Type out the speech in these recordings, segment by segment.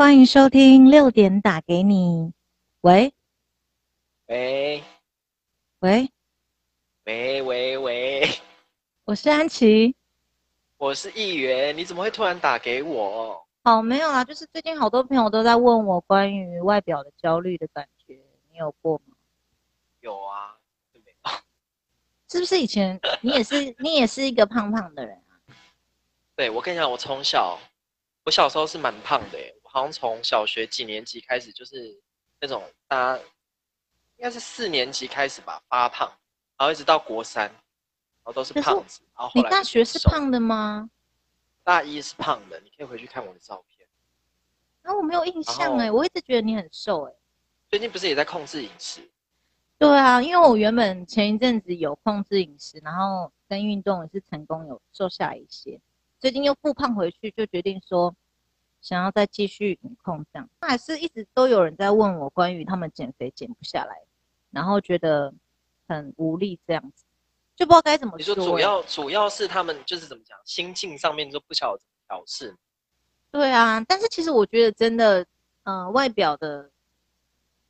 欢迎收听六点打给你。喂，喂，喂，喂喂喂，我是安琪，我是议员，你怎么会突然打给我？哦，没有啦，就是最近好多朋友都在问我关于外表的焦虑的感觉，你有过吗？有啊，有没有？是不是以前 你也是你也是一个胖胖的人啊？对，我跟你讲，我从小我小时候是蛮胖的好像从小学几年级开始就是那种大家应该是四年级开始吧发胖，然后一直到国三，然后都是胖子。然后后大学是胖的吗？大一是胖的，你可以回去看我的照片。啊，我没有印象哎，我一直觉得你很瘦哎。最近不是也在控制饮食？对啊，因为我原本前一阵子有控制饮食，然后跟运动也是成功有瘦下来一些，最近又复胖回去，就决定说想要再继续控这样。还是一直都有人在问我关于他们减肥减不下来，然后觉得很无力这样子。就不知道该怎么说。你说主要主要是他们就是怎么讲，心境上面就不晓得怎么调试。对啊，但是其实我觉得真的，嗯、呃，外表的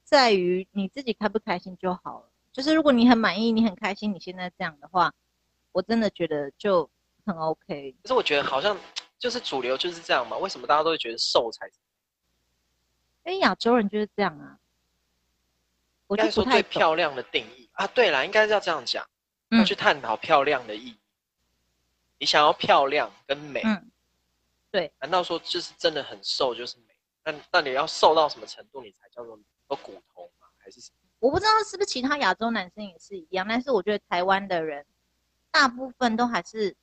在于你自己开不开心就好了。就是如果你很满意，你很开心，你现在这样的话，我真的觉得就很 OK。可是我觉得好像就是主流就是这样嘛？为什么大家都会觉得瘦才是？因为亚洲人就是这样啊。我应该说最漂亮的定义啊，对啦，应该是要这样讲。要去探讨漂亮的意义。嗯、你想要漂亮跟美，嗯，对。难道说就是真的很瘦就是美？那那你要瘦到什么程度你才叫做有骨头吗？还是什么？我不知道是不是其他亚洲男生也是一样，但是我觉得台湾的人大部分都还是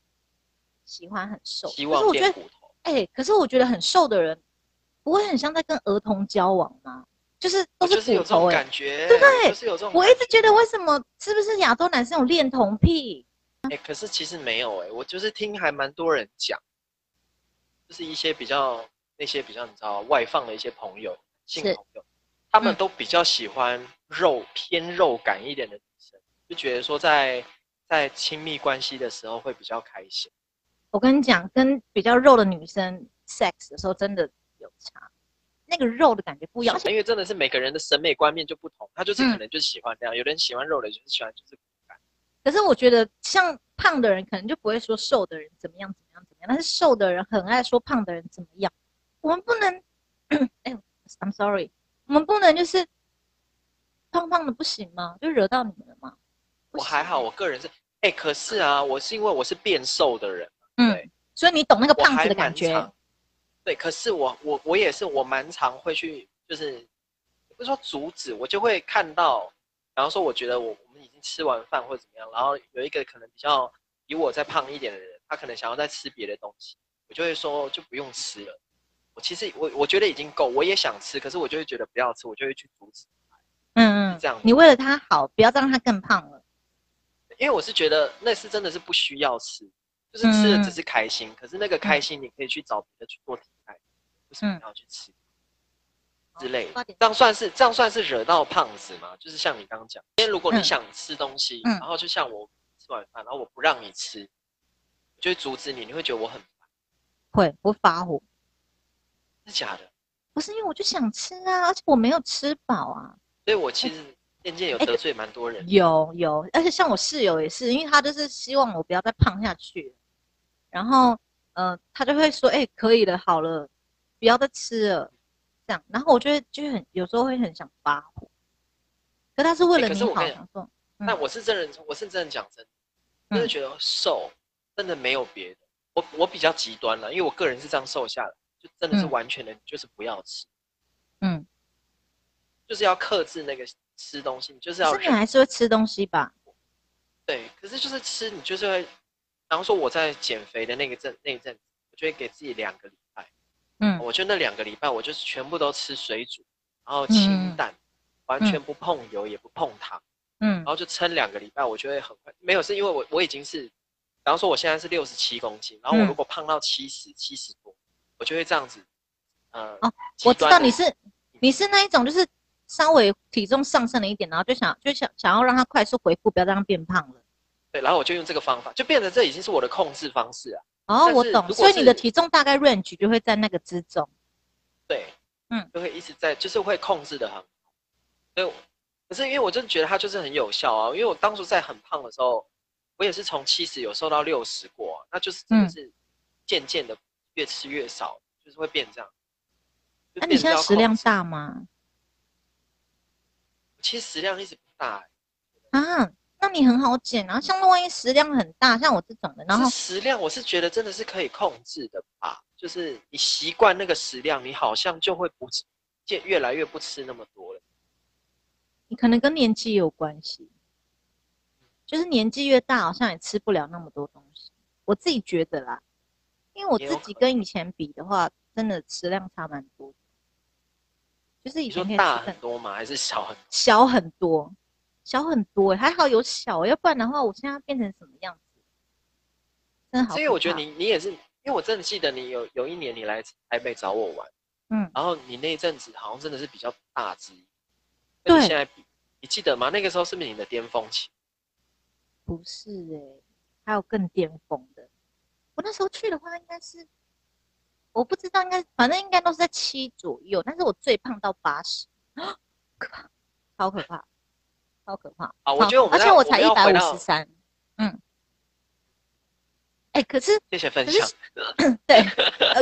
喜欢很瘦。希望变骨头。哎、欸，可是我觉得很瘦的人不会很像在跟儿童交往吗？就是都是骨头、欸、感觉，对不对？就是有这种。我一直觉得为什么是不是亚洲男生有恋童癖？哎、欸，可是其实没有哎、欸，我就是听还蛮多人讲，就是一些比较那些比较你知道外放的一些朋友，性朋友，他们都比较喜欢肉、嗯、偏肉感一点的女生，就觉得说在在亲密关系的时候会比较开心。我跟你讲，跟比较肉的女生 sex 的时候真的有差。那个肉的感觉不一样，因为真的是每个人的审美观念就不同，他就是可能就是喜欢这样，嗯、有人喜欢肉的，就是喜欢就是骨感。可是我觉得像胖的人可能就不会说瘦的人怎么样怎么样怎么样，但是瘦的人很爱说胖的人怎么样。我们不能，哎，I'm sorry，我们不能就是胖胖的不行吗？就惹到你们了吗？我还好，我个人是，哎，可是啊，我是因为我是变瘦的人，嗯，对所以你懂那个胖子的感觉。对，可是我我我也是，我蛮常会去，就是不是说阻止，我就会看到，然后说我觉得我我们已经吃完饭或者怎么样，然后有一个可能比较比我再胖一点的人，他可能想要再吃别的东西，我就会说就不用吃了。我其实我我觉得已经够，我也想吃，可是我就会觉得不要吃，我就会去阻止。嗯嗯，这样。你为了他好，不要再让他更胖了。因为我是觉得那是真的是不需要吃。就是吃的只是开心，嗯、可是那个开心你可以去找别的去做替代，为什么要去吃、嗯、之类的？这样算是这样算是惹到胖子吗？就是像你刚刚讲，今天如果你想吃东西，嗯、然后就像我吃完饭，然后我不让你吃，我就会阻止你，你会觉得我很烦？会，我发火。是假的？不是因为我就想吃啊，而且我没有吃饱啊。所以我其实渐渐有得罪蛮多人、欸。有有，而且像我室友也是，因为他就是希望我不要再胖下去。然后，呃，他就会说：“哎、欸，可以了，好了，不要再吃了。”这样，然后我就会就很有时候会很想发火，可他是为了你好，欸、想说。那我是真人，我是真的讲真的，真的觉得瘦真的没有别的。我我比较极端了，因为我个人是这样瘦下来，就真的是完全的，就是不要吃。嗯，就是要克制那个吃东西，你就是要。你还是会吃东西吧？对，可是就是吃，你就是会。然后说我在减肥的那个阵那一阵子，我就会给自己两个礼拜，嗯，我就那两个礼拜，我就是全部都吃水煮，然后清淡，嗯、完全不碰油，嗯、也不碰糖，嗯，然后就撑两个礼拜，我就会很快。没有，是因为我我已经是，比方说我现在是六十七公斤，然后我如果胖到七十七十多，我就会这样子，呃，哦，我知道你是你是那一种，就是稍微体重上升了一点，然后就想就想想要让它快速回复，不要让它变胖了。对，然后我就用这个方法，就变成这已经是我的控制方式啊。哦，我懂，所以你的体重大概 range 就会在那个之中。对，嗯，就会一直在，就是会控制的很好。所以，可是因为我真的觉得它就是很有效啊。因为我当初在很胖的时候，我也是从七十有瘦到六十过，那就是真的是渐渐的越吃越少，嗯、就是会变这样。那、啊、你现在食量大吗？其实食量一直不大、欸、啊。那你很好减，然后像那万一食量很大，像我这种的，然后食量我是觉得真的是可以控制的吧。就是你习惯那个食量，你好像就会不渐越来越不吃那么多了。你可能跟年纪有关系，就是年纪越大，好像也吃不了那么多东西。我自己觉得啦，因为我自己跟以前比的话，真的食量差蛮多。就是以前可以大很多吗？还是小很多？小很多。小很多，还好有小，要不然的话，我现在变成什么样子？真好。所以我觉得你你也是，因为我真的记得你有有一年你来台北找我玩，嗯，然后你那一阵子好像真的是比较大只，跟你现在比，你记得吗？那个时候是不是你的巅峰期？不是哎、欸，还有更巅峰的。我那时候去的话，应该是我不知道，应该反正应该都是在七左右，但是我最胖到八十，可怕，超可怕。超可怕啊！我觉得我们，而且我才一百五十三，嗯，哎、欸，可是谢谢分享，对，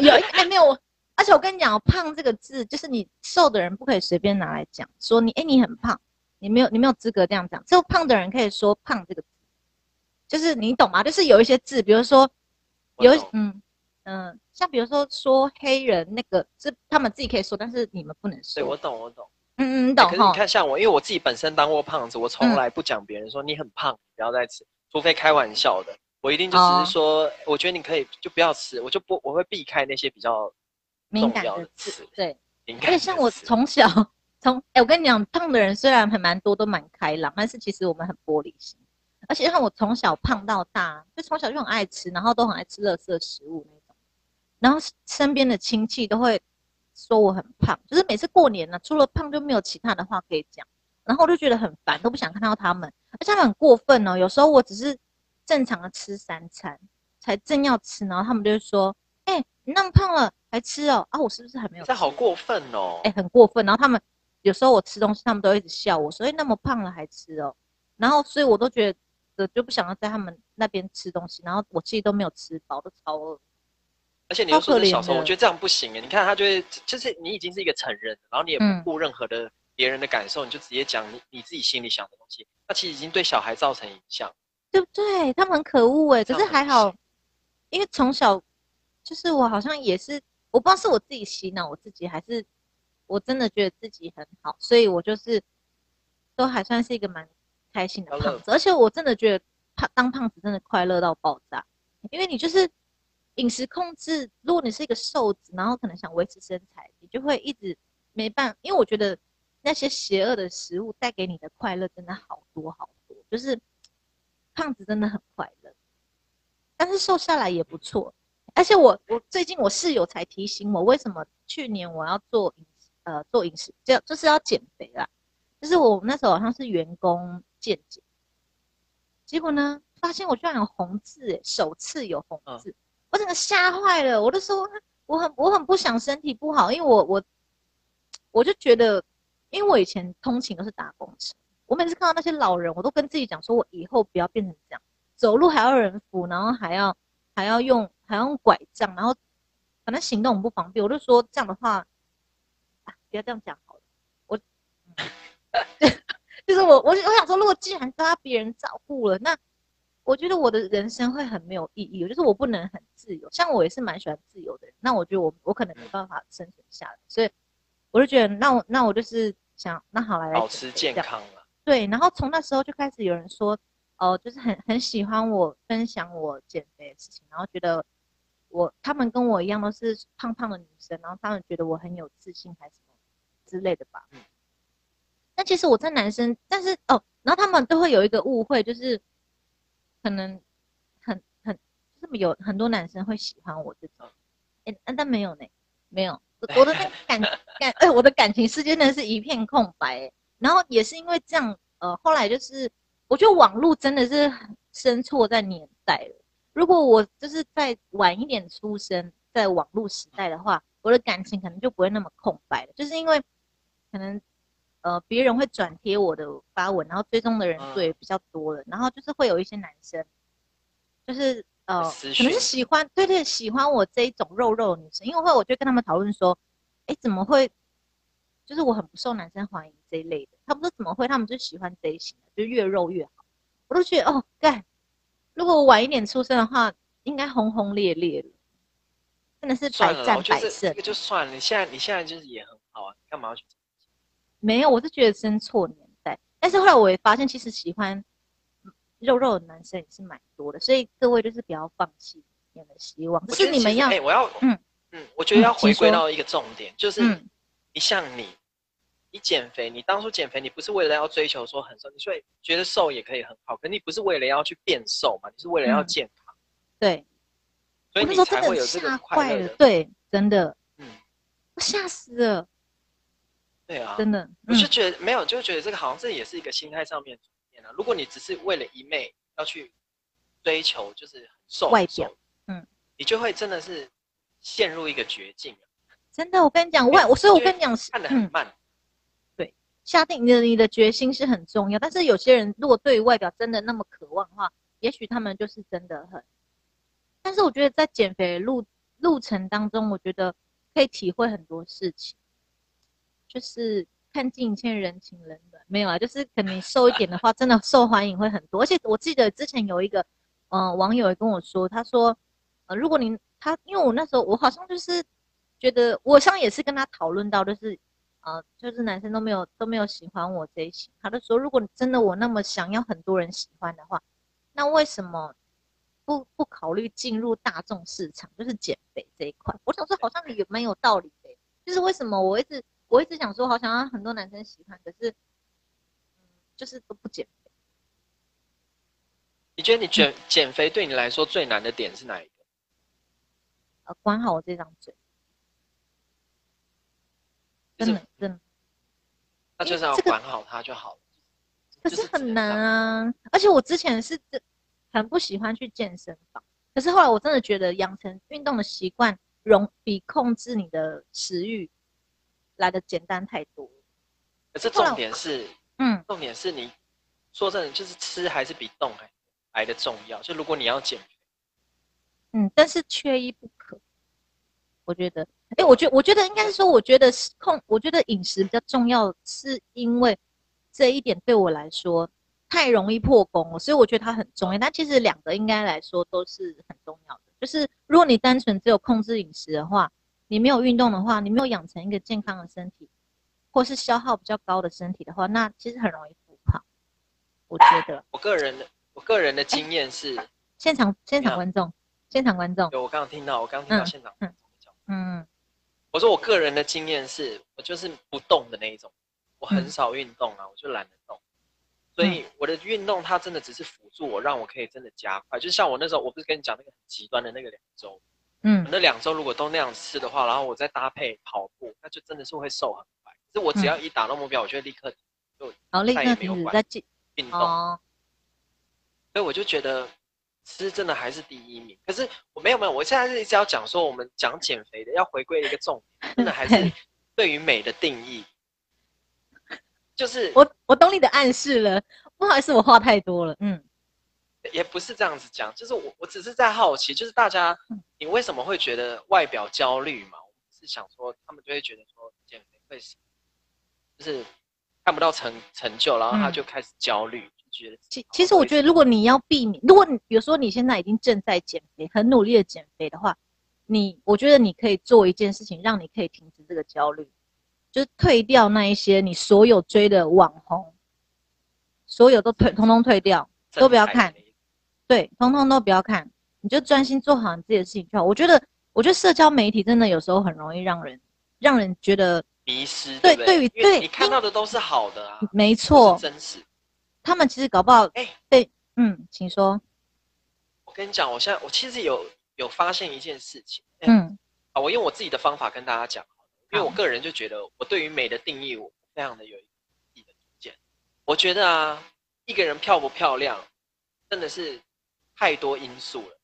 有哎没有，而且我跟你讲，胖这个字，就是你瘦的人不可以随便拿来讲，说你哎、欸、你很胖，你没有你没有资格这样讲，只有胖的人可以说胖这个字，就是你懂吗？就是有一些字，比如说有嗯嗯，像比如说说黑人那个是他们自己可以说，但是你们不能说。对，我懂我懂。嗯嗯，懂、欸。可是你看，像我，因为我自己本身当过胖子，我从来不讲别人说你很胖，嗯、不要再吃，除非开玩笑的，我一定就只是说，哦、我觉得你可以就不要吃，我就不我会避开那些比较敏感的词。对，敏感。而且像我从小从，哎、欸，我跟你讲，胖的人虽然还蛮多，都蛮开朗，但是其实我们很玻璃心。而且像我从小胖到大，就从小就很爱吃，然后都很爱吃垃圾食物然后身边的亲戚都会。说我很胖，就是每次过年呢、啊，除了胖就没有其他的话可以讲，然后我就觉得很烦，都不想看到他们，而且他们很过分哦。有时候我只是正常的吃三餐，才正要吃，然后他们就会说：“哎、欸，你那么胖了还吃哦？啊，我是不是还没有吃？”这好过分哦！哎、欸，很过分。然后他们有时候我吃东西，他们都一直笑我，所以那么胖了还吃哦。然后所以我都觉得就不想要在他们那边吃东西，然后我自己都没有吃饱，都超饿。而且你又说是小时候，我觉得这样不行哎！你看他就会，就是你已经是一个成人，然后你也不顾任何的别人的感受，嗯、你就直接讲你你自己心里想的东西，那其实已经对小孩造成影响，对不对？他们很可恶哎！可是还好，因为从小就是我好像也是，我不知道是我自己洗脑我自己，还是我真的觉得自己很好，所以我就是都还算是一个蛮开心的胖子，而且我真的觉得胖当胖子真的快乐到爆炸，因为你就是。饮食控制，如果你是一个瘦子，然后可能想维持身材，你就会一直没办法。因为我觉得那些邪恶的食物带给你的快乐真的好多好多，就是胖子真的很快乐，但是瘦下来也不错。而且我我最近我室友才提醒我，为什么去年我要做饮呃做饮食，就就是要减肥啦。就是我那时候好像是员工健检，结果呢发现我居然有红字，诶，首次有红字。嗯我整个吓坏了，我就说我很我很不想身体不好，因为我我我就觉得，因为我以前通勤都是打工车，我每次看到那些老人，我都跟自己讲说，我以后不要变成这样，走路还要人扶，然后还要还要用还要用拐杖，然后反正行动很不方便，我就说这样的话，不要这样讲好了，我，就是我我我想说，如果既然都要别人照顾了，那。我觉得我的人生会很没有意义，就是我不能很自由。像我也是蛮喜欢自由的人，那我觉得我我可能没办法生存下来，所以我就觉得，那我那我就是想，那好来，来保持健康了。对，然后从那时候就开始有人说，哦、呃，就是很很喜欢我分享我减肥的事情，然后觉得我他们跟我一样都是胖胖的女生，然后他们觉得我很有自信还是什么之类的吧。嗯。但其实我在男生，但是哦，然后他们都会有一个误会，就是。可能很很就是有很多男生会喜欢我这种，哎、欸，但没有呢，没有，我的那个感感，哎、欸，我的感情世界真的是一片空白、欸。然后也是因为这样，呃，后来就是我觉得网络真的是生错在年代了。如果我就是再晚一点出生在网络时代的话，我的感情可能就不会那么空白了，就是因为可能呃别人会转贴我的发文，然后追踪的人数也比较多了，嗯、然后就是会有一些男生，就是呃可能是喜欢对对喜欢我这一种肉肉的女生，因为会我就跟他们讨论说，哎怎么会，就是我很不受男生欢迎这一类的，他们说怎么会，他们就喜欢这一型的，就越肉越好，我都觉得哦干，如果我晚一点出生的话，应该轰轰烈烈了。真的是百战百胜，这个就算了。你现在你现在就是也很好啊，干嘛要去？没有，我是觉得生错年代。但是后来我也发现，其实喜欢肉肉的男生也是蛮多的。所以各位就是不要放弃你们的希望。是你们要，哎，我要，嗯嗯，我觉得要回归到一个重点，嗯、就是你像你，你减肥，你当初减肥，你不是为了要追求说很瘦，你所以觉得瘦也可以很好，可你不是为了要去变瘦嘛？你是为了要健康，嗯、对。所以你才会有这个快乐，对，真的，嗯，我吓死了，对啊，真的，我就觉得没有，就觉得这个好像这也是一个心态上面转变啊。如果你只是为了一昧要去追求，就是很瘦外表，嗯，你就会真的是陷入一个绝境。真的，我跟你讲，外，我所以我跟你讲，看得很慢，对，下定你的你的决心是很重要。但是有些人如果对于外表真的那么渴望的话，也许他们就是真的很。但是我觉得在减肥路路程当中，我觉得可以体会很多事情，就是看尽一切人情冷暖。没有啊，就是可能瘦一点的话，真的受欢迎会很多。而且我记得之前有一个嗯、呃、网友也跟我说，他说呃如果您他因为我那时候我好像就是觉得我好像也是跟他讨论到，就是呃就是男生都没有都没有喜欢我这一型，他就说如果真的我那么想要很多人喜欢的话，那为什么？不不考虑进入大众市场，就是减肥这一块。我想说，好像也蛮有道理的。就是为什么我一直我一直想说，好想让很多男生喜欢，可是，嗯，就是都不减肥。你觉得你减减肥对你来说最难的点是哪一个？呃，管好我这张嘴。真的真的。那就是要管好它就好了。可是很难啊，而且我之前是这。很不喜欢去健身房，可是后来我真的觉得养成运动的习惯，容比控制你的食欲来的简单太多。可是重点是，嗯，重点是你说真的，就是吃还是比动还来的重要。就如果你要减肥，嗯，但是缺一不可。我觉得，哎、欸，我觉我觉得应该是说，我觉得控，我觉得饮食比较重要，是因为这一点对我来说。太容易破功了，所以我觉得它很重要。但其实两个应该来说都是很重要的。就是如果你单纯只有控制饮食的话，你没有运动的话，你没有养成一个健康的身体，或是消耗比较高的身体的话，那其实很容易复胖。我觉得，我个人的我个人的经验是，欸、现场现场观众，现场观众，有我刚刚听到，我刚刚听到现场嗯，嗯，我说我个人的经验是，我就是不动的那一种，我很少运动啊，嗯、我就懒得动。所以我的运动它真的只是辅助我，让我可以真的加快。就像我那时候，我不是跟你讲那个很极端的那个两周，嗯，那两周如果都那样吃的话，然后我再搭配跑步，那就真的是会瘦很快。可是我只要一达到目标，我就会立刻就再也没有管运动。所以我就觉得吃真的还是第一名。可是我没有没有，我现在是一直要讲说，我们讲减肥的要回归一个重点，真的还是 对于美的定义。就是我，我懂你的暗示了。不好意思，我话太多了。嗯，也不是这样子讲，就是我，我只是在好奇，就是大家，你为什么会觉得外表焦虑嘛？我是想说，他们就会觉得说减肥会，就是看不到成成就，然后他就开始焦虑，就觉得。其其实我觉得，如果你要避免，如果你比如说你现在已经正在减肥，很努力的减肥的话，你我觉得你可以做一件事情，让你可以停止这个焦虑。就是退掉那一些你所有追的网红，所有都退，通通退掉，都不要看，对，通通都不要看，你就专心做好你自己的事情就好。我觉得，我觉得社交媒体真的有时候很容易让人让人觉得迷失，对，对，对于对你看到的都是好的啊，没错，真实。他们其实搞不好，哎，对，嗯，请说。我跟你讲，我现在我其实有有发现一件事情，嗯，啊，我用我自己的方法跟大家讲。因为我个人就觉得，我对于美的定义，我非常的有自己的主见。我觉得啊，一个人漂不漂亮，真的是太多因素了。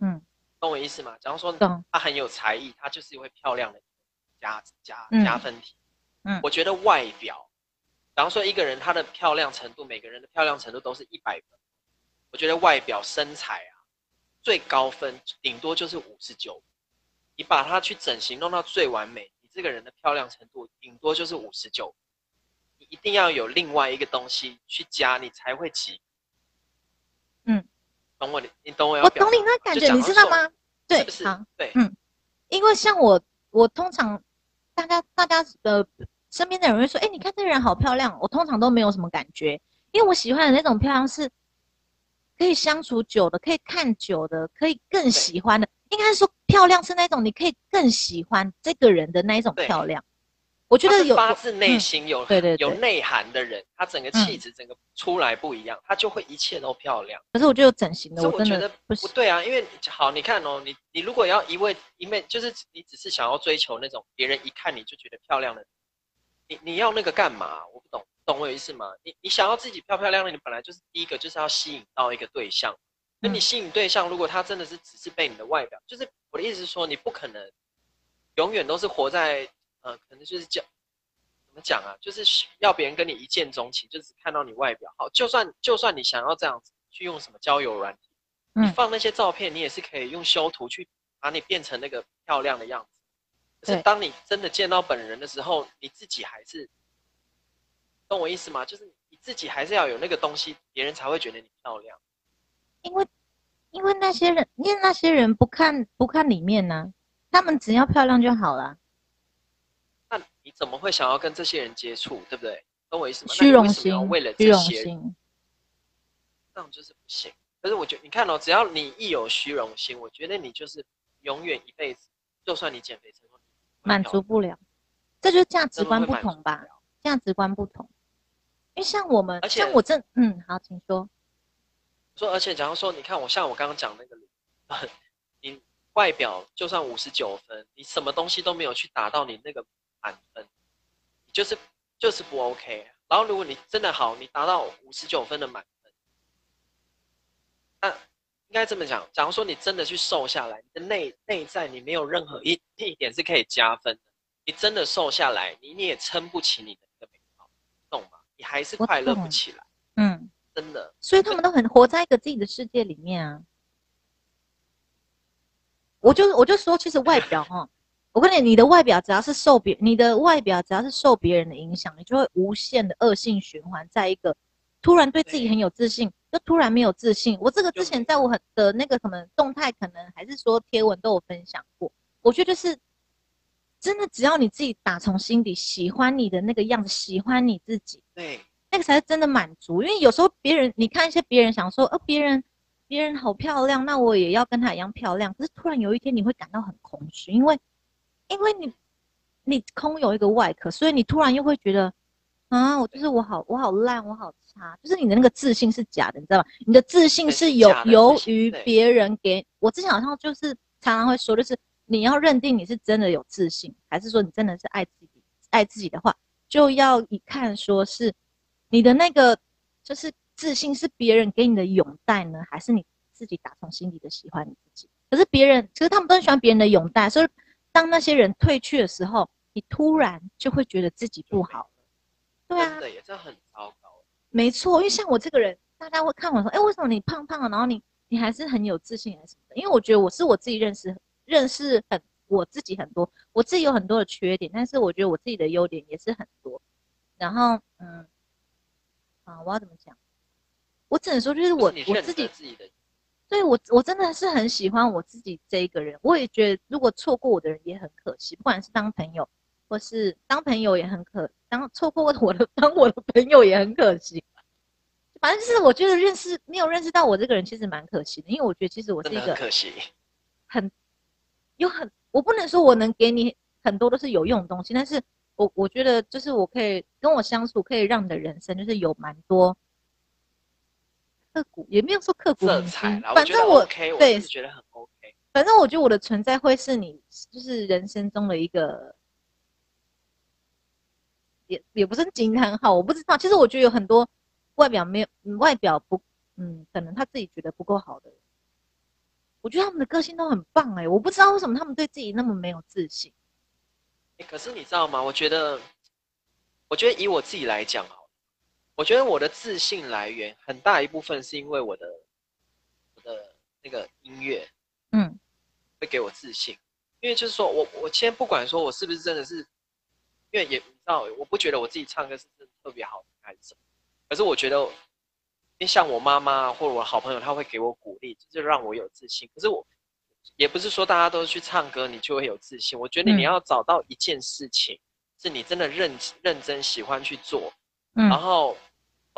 嗯，懂我意思吗？假如说他很有才艺，他就是会漂亮的加加加分题。嗯，我觉得外表，假如说一个人他的漂亮程度，每个人的漂亮程度都是一百分。我觉得外表身材啊，最高分顶多就是五十九。你把它去整形弄到最完美，你这个人的漂亮程度顶多就是五十九。你一定要有另外一个东西去加，你才会及。嗯，懂我，你你懂我要。我懂你那感觉，你知道吗？对，是好，对，嗯，因为像我，我通常大家大家的身边的人会说，哎，你看这个人好漂亮，我通常都没有什么感觉，因为我喜欢的那种漂亮是可以相处久的，可以看久的，可以更喜欢的。应该说漂亮是那种你可以更喜欢这个人的那一种漂亮。我觉得有发自内心有、嗯、对对对有内涵的人，他整个气质整个出来不一样，他就会一切都漂亮。可是我觉得整形的，我真的不不对啊，因为好，你看哦，你你如果要一味一味就是你只是想要追求那种别人一看你就觉得漂亮的，你你要那个干嘛？我不懂，懂我有意思吗？你你想要自己漂漂亮亮，你本来就是第一个就是要吸引到一个对象。那你吸引对象，如果他真的是只是被你的外表，就是我的意思是说，你不可能永远都是活在。呃，可能就是讲怎么讲啊，就是要别人跟你一见钟情，就只看到你外表好。就算就算你想要这样子去用什么交友软体，嗯，你放那些照片，你也是可以用修图去把你变成那个漂亮的样子。可是当你真的见到本人的时候，你自己还是懂我意思吗？就是你自己还是要有那个东西，别人才会觉得你漂亮。因为因为那些人，因为那些人不看不看里面呢、啊，他们只要漂亮就好了。你怎么会想要跟这些人接触，对不对？懂我意思吗？虚荣心，为了这些人，这样就是不行。可是我觉得，你看哦，只要你一有虚荣心，我觉得你就是永远一辈子，就算你减肥成功，满足不了。这就是价值观不同吧？价值观不同。因为像我们，而且像我这，嗯，好，请说。说，而且假如说，你看我像我刚刚讲那个，你外表就算五十九分，你什么东西都没有去达到你那个。满分，就是就是不 OK。然后如果你真的好，你达到五十九分的满分，那应该这么讲。假如说你真的去瘦下来，你的内内在你没有任何一一点是可以加分的。你真的瘦下来，你你也撑不起你的那个美貌，懂吗？你还是快乐不起来。嗯，真的。所以他们都很活在一个自己的世界里面啊。我就我就说，其实外表哈。我跟你，你的外表只要是受别，你的外表只要是受别人的影响，你就会无限的恶性循环，在一个突然对自己很有自信，又突然没有自信。我这个之前在我很的那个什么动态，可能还是说贴文都有分享过。我觉得就是真的，只要你自己打从心底喜欢你的那个样子，喜欢你自己，对，那个才是真的满足。因为有时候别人，你看一些别人想说，呃，别人别人好漂亮，那我也要跟她一样漂亮。可是突然有一天，你会感到很空虚，因为。因为你，你空有一个外壳，所以你突然又会觉得，啊，我就是我好，我好烂，我好差，就是你的那个自信是假的，你知道吗？你的自信是由由于别人给我之前好像就是常常会说，就是你要认定你是真的有自信，还是说你真的是爱自己，爱自己的话，就要一看说是你的那个就是自信是别人给你的拥戴呢，还是你自己打从心底的喜欢你自己？可是别人其实他们都很喜欢别人的拥戴，所以。当那些人退去的时候，你突然就会觉得自己不好。对啊，对，这很糟糕。没错，因为像我这个人，大家会看我说：“哎，为什么你胖胖的，然后你你还是很有自信，还是什么的？”因为我觉得我是我自己认识认识很我自己很多，我自己有很多的缺点，但是我觉得我自己的优点也是很多。然后，嗯，啊，我要怎么讲？我只能说，就是我我自己自己的。所以我我真的是很喜欢我自己这一个人，我也觉得如果错过我的人也很可惜，不管是当朋友或是当朋友也很可，当错过我的 当我的朋友也很可惜。反正就是我觉得认识没有认识到我这个人其实蛮可惜的，因为我觉得其实我是一个很可惜，很有很我不能说我能给你很多都是有用的东西，但是我我觉得就是我可以跟我相处，可以让你的人生就是有蛮多。刻骨也没有说刻骨铭心，反正我对觉得很 OK。反正我觉得我的存在会是你，就是人生中的一个，也也不是惊叹号，我不知道。其实我觉得有很多外表没有，外表不，嗯，可能他自己觉得不够好的人，我觉得他们的个性都很棒哎，我不知道为什么他们对自己那么没有自信。欸，可是你知道吗？我觉得，我觉得以我自己来讲，我觉得我的自信来源很大一部分是因为我的我的那个音乐，嗯，会给我自信。因为就是说我我先不管说我是不是真的是，因为也你知道，我不觉得我自己唱歌是真的特别好还是什么，可是我觉得，因为像我妈妈或者我好朋友，他会给我鼓励，就是让我有自信。可是我也不是说大家都去唱歌，你就会有自信。我觉得你要找到一件事情，是你真的认认真喜欢去做，然后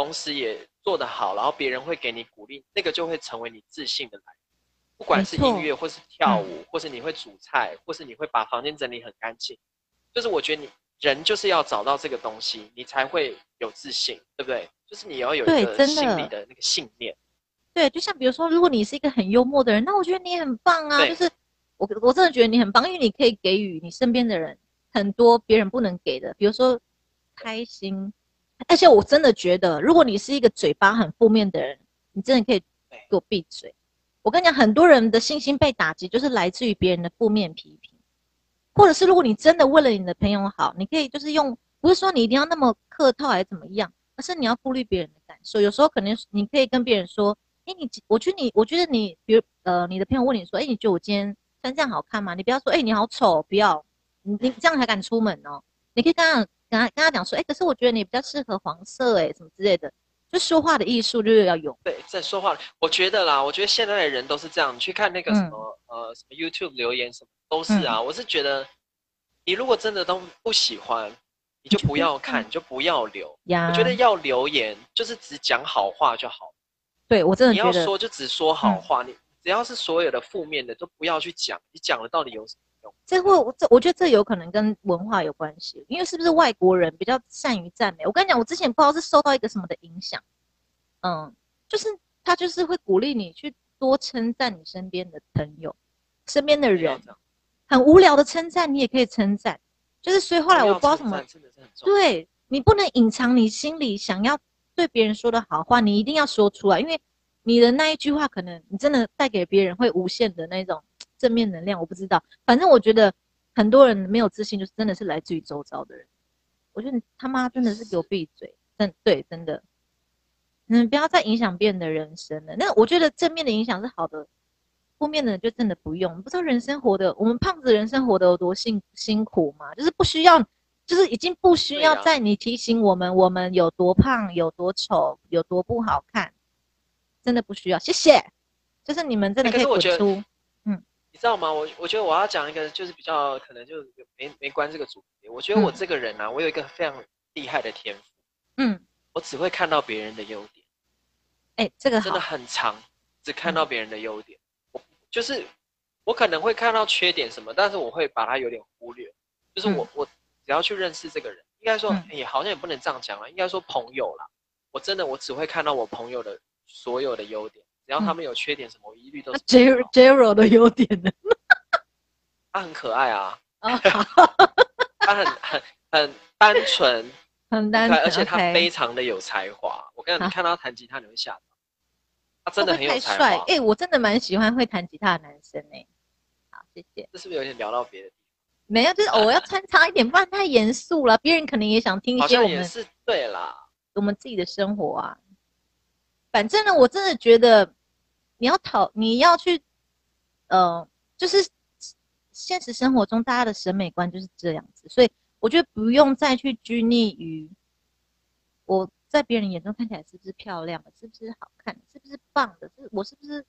同时也做得好，然后别人会给你鼓励，那个就会成为你自信的来源。不管是音乐，或是跳舞，或是你会煮菜，或是你会把房间整理很干净，就是我觉得你人就是要找到这个东西，你才会有自信，对不对？就是你要有一个心理的那个信念。对，就像比如说，如果你是一个很幽默的人，那我觉得你很棒啊。就是我我真的觉得你很棒，因为你可以给予你身边的人很多别人不能给的，比如说开心。而且我真的觉得，如果你是一个嘴巴很负面的人，你真的可以给我闭嘴。我跟你讲，很多人的信心被打击，就是来自于别人的负面批评，或者是如果你真的为了你的朋友好，你可以就是用，不是说你一定要那么客套还是怎么样，而是你要顾虑别人的感受。有时候可能你可以跟别人说，哎，你我觉得你，我觉得你，比如呃，你的朋友问你说，哎，你觉得我今天穿这样好看吗？你不要说，哎，你好丑，不要，你你这样才敢出门哦。你可以跟他跟他跟他讲说，哎，可是我觉得你比较适合黄色，哎，什么之类的。就说话的艺术就是要有。对，在说话，我觉得啦，我觉得现在的人都是这样。你去看那个什么、嗯、呃什么 YouTube 留言什么都是啊。嗯、我是觉得，你如果真的都不喜欢，你就不要看，你就不要留。呀我觉得要留言就是只讲好话就好。对，我真的觉得你要说就只说好话，嗯、你只要是所有的负面的都不要去讲，你讲了到底有什么？这会，这我觉得这有可能跟文化有关系，因为是不是外国人比较善于赞美？我跟你讲，我之前不知道是受到一个什么的影响，嗯，就是他就是会鼓励你去多称赞你身边的朋友、身边的人，很无聊的称赞你也可以称赞，就是所以后来我不知道什么，对，你不能隐藏你心里想要对别人说的好话，你一定要说出来，因为你的那一句话可能你真的带给别人会无限的那种。正面能量，我不知道，反正我觉得很多人没有自信，就是真的是来自于周遭的人。我觉得你他妈真的是给我闭嘴，真对，真的，嗯，不要再影响别人的人生了。那我觉得正面的影响是好的，负面的就真的不用。不知道人生活的，我们胖子人生活的有多辛辛苦吗？就是不需要，就是已经不需要在你提醒我们，我们有多胖，有多丑，有多不好看，真的不需要。谢谢，就是你们真的可以滚出。你知道吗？我我觉得我要讲一个，就是比较可能就没没关这个主题。我觉得我这个人啊，嗯、我有一个非常厉害的天赋。嗯，我只会看到别人的优点。哎、欸，这个真的很长，只看到别人的优点。嗯、我就是我可能会看到缺点什么，但是我会把它有点忽略。就是我、嗯、我只要去认识这个人，应该说也、好像也不能这样讲啊，应该说朋友啦。我真的我只会看到我朋友的所有的优点。只要他们有缺点什么，我一律都是。Jero 的优点呢？他很可爱啊，他很很很单纯，很单纯，而且他非常的有才华。我跟你看到他弹吉他，你会吓到。他真的很有才华。哎，我真的蛮喜欢会弹吉他的男生哎。好，谢谢。这是不是有点聊到别的地方？没有，就是偶尔要穿插一点，不然太严肃了。别人可能也想听一些我们是对啦，我们自己的生活啊。反正呢，我真的觉得。你要讨，你要去，呃，就是现实生活中大家的审美观就是这样子，所以我觉得不用再去拘泥于我在别人眼中看起来是不是漂亮，是不是好看，是不是棒的，是我是不是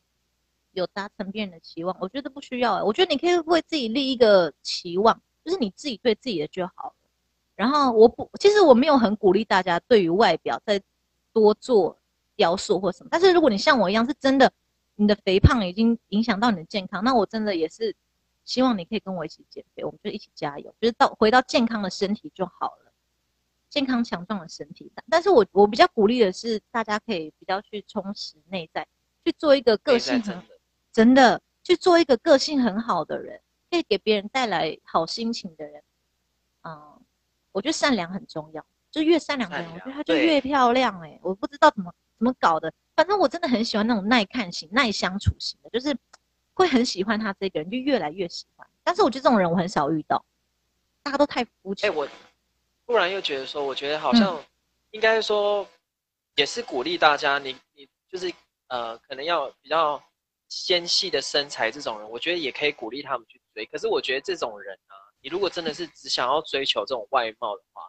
有达成别人的期望？我觉得不需要，我觉得你可以为自己立一个期望，就是你自己对自己的就好了。然后我不，其实我没有很鼓励大家对于外表再多做雕塑或什么，但是如果你像我一样是真的。你的肥胖已经影响到你的健康，那我真的也是希望你可以跟我一起减肥，我们就一起加油，就是到回到健康的身体就好了，健康强壮的身体。但是我我比较鼓励的是，大家可以比较去充实内在，去做一个个性很真的去做一个个性很好的人，可以给别人带来好心情的人。嗯，我觉得善良很重要，就越善良的人，我觉得他就越漂亮欸。哎，我不知道怎么怎么搞的。反正我真的很喜欢那种耐看型、耐相处型的，就是会很喜欢他这个人，就越来越喜欢。但是我觉得这种人我很少遇到，大家都太肤浅。哎，我突然又觉得说，我觉得好像应该说，也是鼓励大家，你你就是呃，可能要比较纤细的身材这种人，我觉得也可以鼓励他们去追。可是我觉得这种人啊，你如果真的是只想要追求这种外貌的话，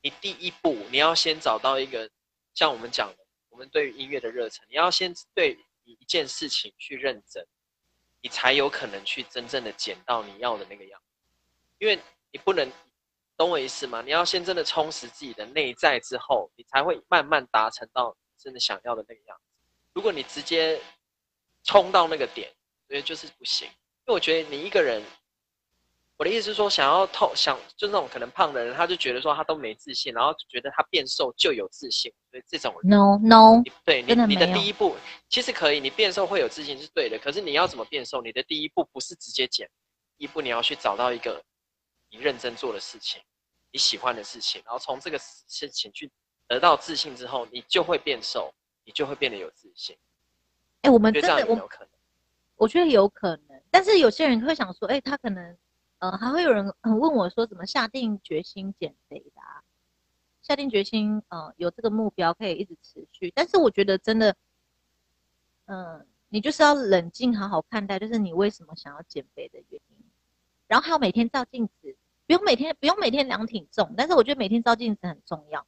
你第一步你要先找到一个像我们讲的，我们对于音乐的热忱，你要先对一件事情去认真。你才有可能去真正的捡到你要的那个样，因为你不能懂我意思吗？你要先真的充实自己的内在之后，你才会慢慢达成到真的想要的那个样子。如果你直接冲到那个点，所以就是不行。因为我觉得你一个人。我的意思是说，想要透想，就那种可能胖的人，他就觉得说他都没自信，然后觉得他变瘦就有自信，所以这种人，no no，对你你的第一步其实可以，你变瘦会有自信是对的，可是你要怎么变瘦？你的第一步不是直接减，第一步你要去找到一个你认真做的事情，你喜欢的事情，然后从这个事情去得到自信之后，你就会变瘦，你就会变得有自信。哎、欸，我们真的，觉得这样有可能我，我觉得有可能，但是有些人会想说，哎、欸，他可能。呃，还会有人问我说，怎么下定决心减肥的啊？下定决心，呃，有这个目标可以一直持续。但是我觉得真的，嗯、你就是要冷静，好好看待，就是你为什么想要减肥的原因。然后还有每天照镜子，不用每天不用每天量体重，但是我觉得每天照镜子很重要。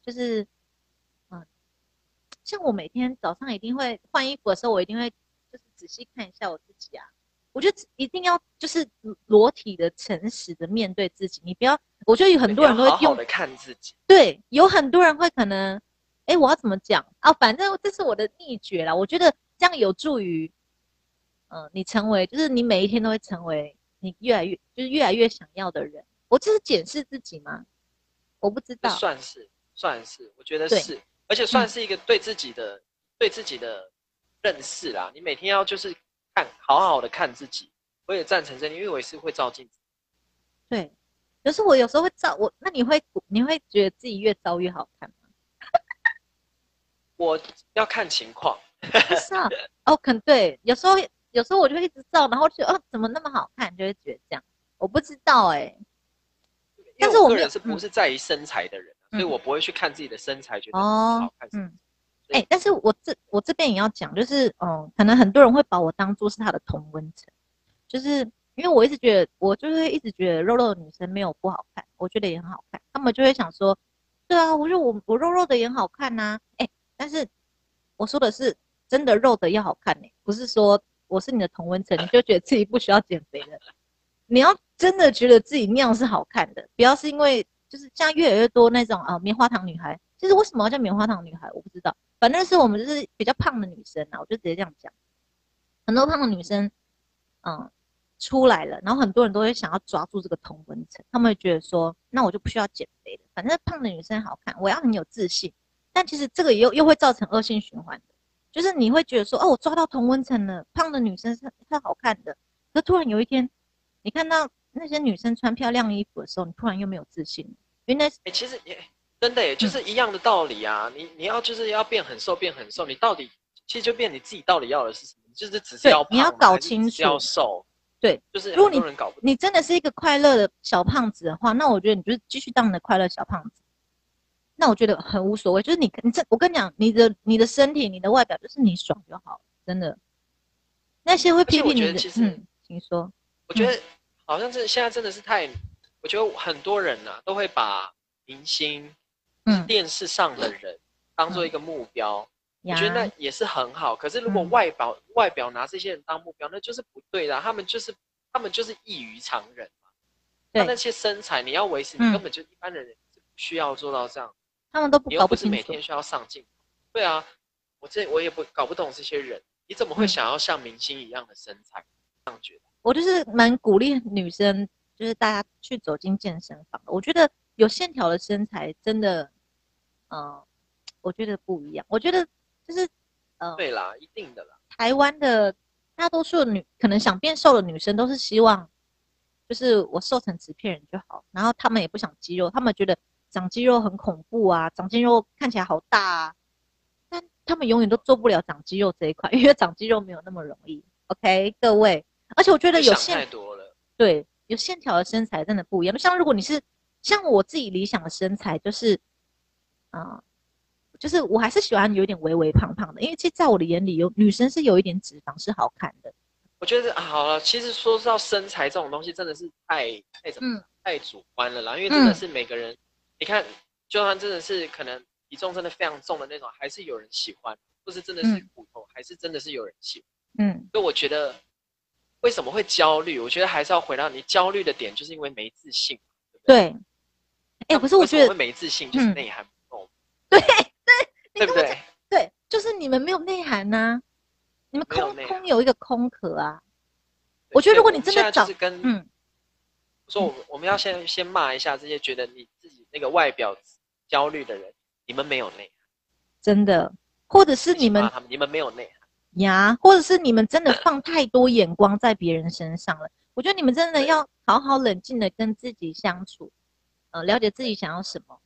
就是，嗯、像我每天早上一定会换衣服的时候，我一定会就是仔细看一下我自己啊。我觉得一定要就是裸体的、诚实的面对自己。你不要，我觉得有很多人都会用的看自己。对，有很多人会可能，哎，我要怎么讲啊？反正这是我的秘诀啦。我觉得这样有助于，嗯、呃，你成为，就是你每一天都会成为你越来越，就是越来越想要的人。我这是检视自己吗？我不知道。算是，算是，我觉得是，而且算是一个对自己的、嗯、对自己的认识啦。你每天要就是。看，好好的看自己，我也赞成这，因为我也是会照镜子。对，可是我有时候会照我，那你会你会觉得自己越照越好看吗？我要看情况。是啊，哦，可能对，有时候有时候我就会一直照，然后觉得哦，怎么那么好看，就会觉得这样。我不知道哎、欸，但是我个人是不是在于身材的人、啊嗯，所以我不会去看自己的身材，觉得好看。嗯。哎、但是我这我这边也要讲，就是嗯，可能很多人会把我当做是他的同温层，就是因为我一直觉得，我就是一直觉得肉肉的女生没有不好看，我觉得也很好看。他们就会想说，对啊，我觉得我我肉肉的也好看呐、啊。哎、但是我说的是真的肉的要好看呢、不是说我是你的同温层，你就觉得自己不需要减肥的。你要真的觉得自己那样是好看的，不要是因为就是像越来越多那种啊棉花糖女孩。其实为什么要叫棉花糖女孩，我不知道。反正是我们就是比较胖的女生啊，我就直接这样讲。很多胖的女生，嗯，出来了，然后很多人都会想要抓住这个同温层，他们会觉得说，那我就不需要减肥了，反正胖的女生好看，我要很有自信。但其实这个又又会造成恶性循环的，就是你会觉得说，哦，我抓到同温层了，胖的女生是是好看的，可突然有一天，你看到那些女生穿漂亮衣服的时候，你突然又没有自信了，原来是，其实也。真的耶，就是一样的道理啊！嗯、你你要就是要变很瘦，变很瘦，你到底其实就变你自己到底要的是什么？就是只是要胖，你要搞清楚，要瘦。对，就是如果你你真的是一个快乐的小胖子的话，那我觉得你就是继续当你的快乐小胖子。那我觉得很无所谓，就是你你这我跟你讲，你的你的身体、你的外表，就是你爽就好，真的。那些会批评你的，其实嗯，请说。我觉得好像是现在真的是太，我觉得很多人呐、啊、都会把明星。电视上的人当做一个目标，嗯，我觉得那也是很好。可是如果外表，嗯、外表拿这些人当目标，那就是不对的。他们就是他们就是异于常人嘛。那那些身材你要维持，你根本就一般的人不需要做到这样。他们都不搞不是每天需要上镜。对啊，我这我也不搞不懂这些人，你怎么会想要像明星一样的身材？这样觉得？我就是蛮鼓励女生，就是大家去走进健身房。我觉得有线条的身材真的。嗯，我觉得不一样。我觉得就是，呃，对啦，一定的啦。台湾的大多数女，可能想变瘦的女生，都是希望，就是我瘦成纸片人就好。然后他们也不想肌肉，他们觉得长肌肉很恐怖啊，长肌肉看起来好大啊。但他们永远都做不了长肌肉这一块，因为长肌肉没有那么容易。OK，各位，而且我觉得有线，太多了。对，有线条的身材真的不一样。像如果你是像我自己理想的身材，就是啊、呃，就是我还是喜欢有点微微胖胖的，因为其实在我的眼里，有女生是有一点脂肪是好看的。我觉得好了，其实说到身材这种东西，真的是太太怎么、嗯、太主观了啦。因为真的是每个人，嗯、你看，就算真的是可能体重真的非常重的那种，还是有人喜欢。不是真的是骨头，嗯、还是真的是有人喜欢。嗯，所以我觉得为什么会焦虑？我觉得还是要回到你焦虑的点，就是因为没自信，对不对？对。哎、欸，不是，我觉得会没自信就是内涵。对 对，对不对？对，就是你们没有内涵呐、啊，你们空空有一个空壳啊。我觉得如果你真的找，是跟嗯，说我们我们要先先骂一下这些觉得你自己那个外表焦虑的人，你们没有内涵，真的。或者是你们，你们没有内涵呀，或者是你们真的放太多眼光在别人身上了。我觉得你们真的要好好冷静的跟自己相处，呃，了解自己想要什么。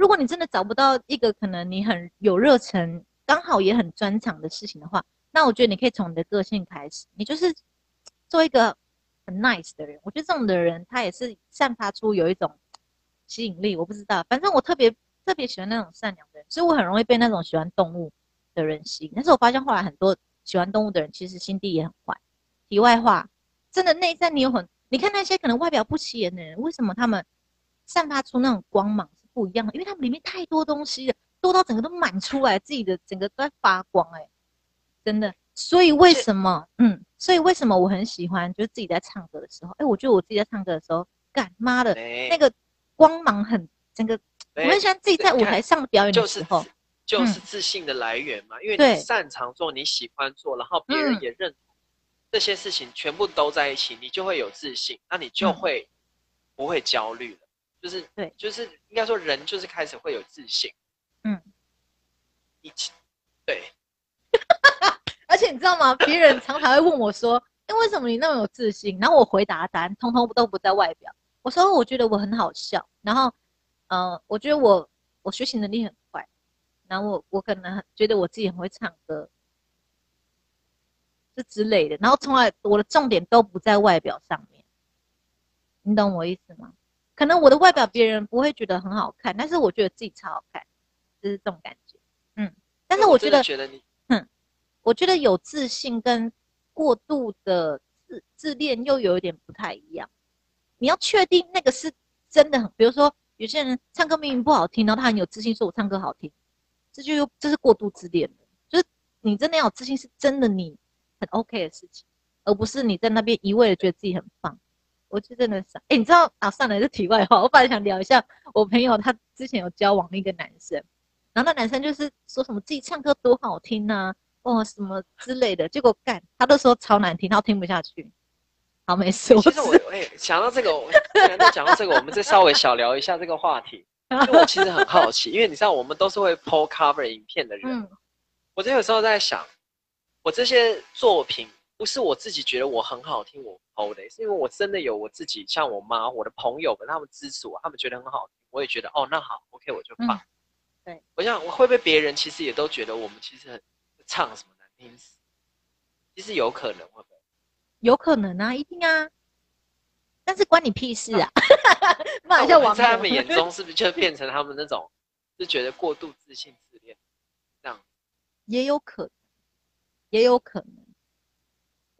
如果你真的找不到一个可能你很有热忱，刚好也很专长的事情的话，那我觉得你可以从你的个性开始，你就是做一个很 nice 的人。我觉得这种的人他也是散发出有一种吸引力。我不知道，反正我特别。特别喜欢那种善良的人，所以我很容易被那种喜欢动物的人吸引。但是我发现后来很多喜欢动物的人，其实心地也很坏。题外话，真的内在你有很，你看那些可能外表不起眼的人，为什么他们散发出那种光芒不一样的？因为它们里面太多东西了，多到整个都满出来，自己的整个都在发光，欸。哎，真的。所以为什么？嗯，所以为什么我很喜欢，就是自己在唱歌的时候，哎，我觉得我自己在唱歌的时候，干妈的，那个光芒很整个。我很喜欢自己在舞台上表演的时候，就是、就是自信的来源嘛，嗯、因为你擅长做，你喜欢做，然后别人也认同、嗯、这些事情，全部都在一起，你就会有自信，那你就会不会焦虑了。就是对，就是应该说人就是开始会有自信。嗯，一起对。而且你知道吗？别人常常会问我说：“哎，为什么你那么有自信？”然后我回答答案通通都不在外表。我说：“我觉得我很好笑。”然后。嗯、呃，我觉得我我学习能力很快，然后我我可能觉得我自己很会唱歌，这之类的。然后从来我的重点都不在外表上面，你懂我意思吗？可能我的外表别人不会觉得很好看，但是我觉得自己超好看，就是这种感觉。嗯，但是我觉得，我觉得你，嗯，我觉得有自信跟过度的自自恋又有一点不太一样。你要确定那个是真的很，比如说。有些人唱歌明明不好听，然后他很有自信说：“我唱歌好听。”这就又这是过度自恋的。就是你真的要有自信，是真的你很 OK 的事情，而不是你在那边一味的觉得自己很棒。我就真的是，哎、欸，你知道啊？算了，是题外话。我本来想聊一下我朋友，他之前有交往那个男生，然后那男生就是说什么自己唱歌多好听呐、啊，哦什么之类的，结果干他都说超难听，他听不下去。好，没事。其实我哎、欸，想到这个，既然都讲到这个，我们再稍微小聊一下这个话题。因为我其实很好奇，因为你知道，我们都是会 po cover 影片的人。嗯、我就有时候在想，我这些作品不是我自己觉得我很好听，我 po 的，是因为我真的有我自己，像我妈、我的朋友们，他们支持我，他们觉得很好听，我也觉得哦，那好，OK，我就放。嗯、对，我想我会不会别人其实也都觉得我们其实很唱什么难听死，其实有可能会不会？有可能啊，一定啊，但是关你屁事啊！骂一下我，在他们眼中是不是就变成他们那种，就觉得过度自信自恋这样？也有可能，也有可能，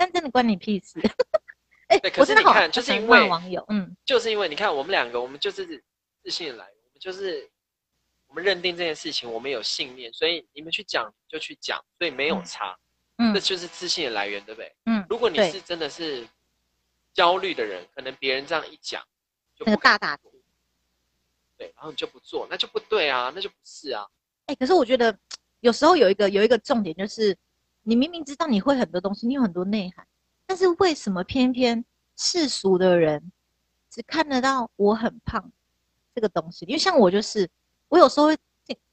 但真的关你屁事。哎、欸，可是你看，就是因为网友，嗯，就是因为你看我们两个，我们就是自信的来源，我们就是我们认定这件事情，我们有信念，所以你们去讲就去讲，所以没有差。嗯嗯，这就是自信的来源，对不对？嗯，如果你是真的是焦虑的人，可能别人这样一讲，就不大大的，对，然后你就不做，那就不对啊，那就不是啊。哎，可是我觉得 有时候有一个有一个重点就是，你明明知道你会很多东西，你有很多内涵，但是为什么偏偏世俗的人只看得到我很胖这个东西？因为像我就是，我有时候会，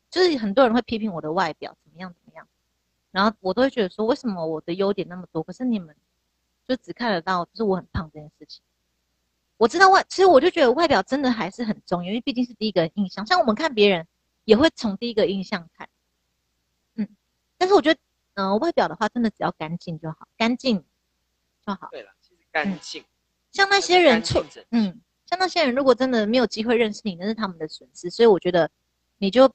就是很多人会批评我的外表怎么样怎么样。然后我都会觉得说，为什么我的优点那么多，可是你们就只看得到就是我很胖这件事情。我知道外，其实我就觉得外表真的还是很重要，因为毕竟是第一个印象。像我们看别人，也会从第一个印象看。嗯，但是我觉得，嗯、呃，外表的话，真的只要干净就好，干净就好。对了，其实干净、嗯，像那些人错，嗯，像那些人如果真的没有机会认识你，那是他们的损失。所以我觉得你就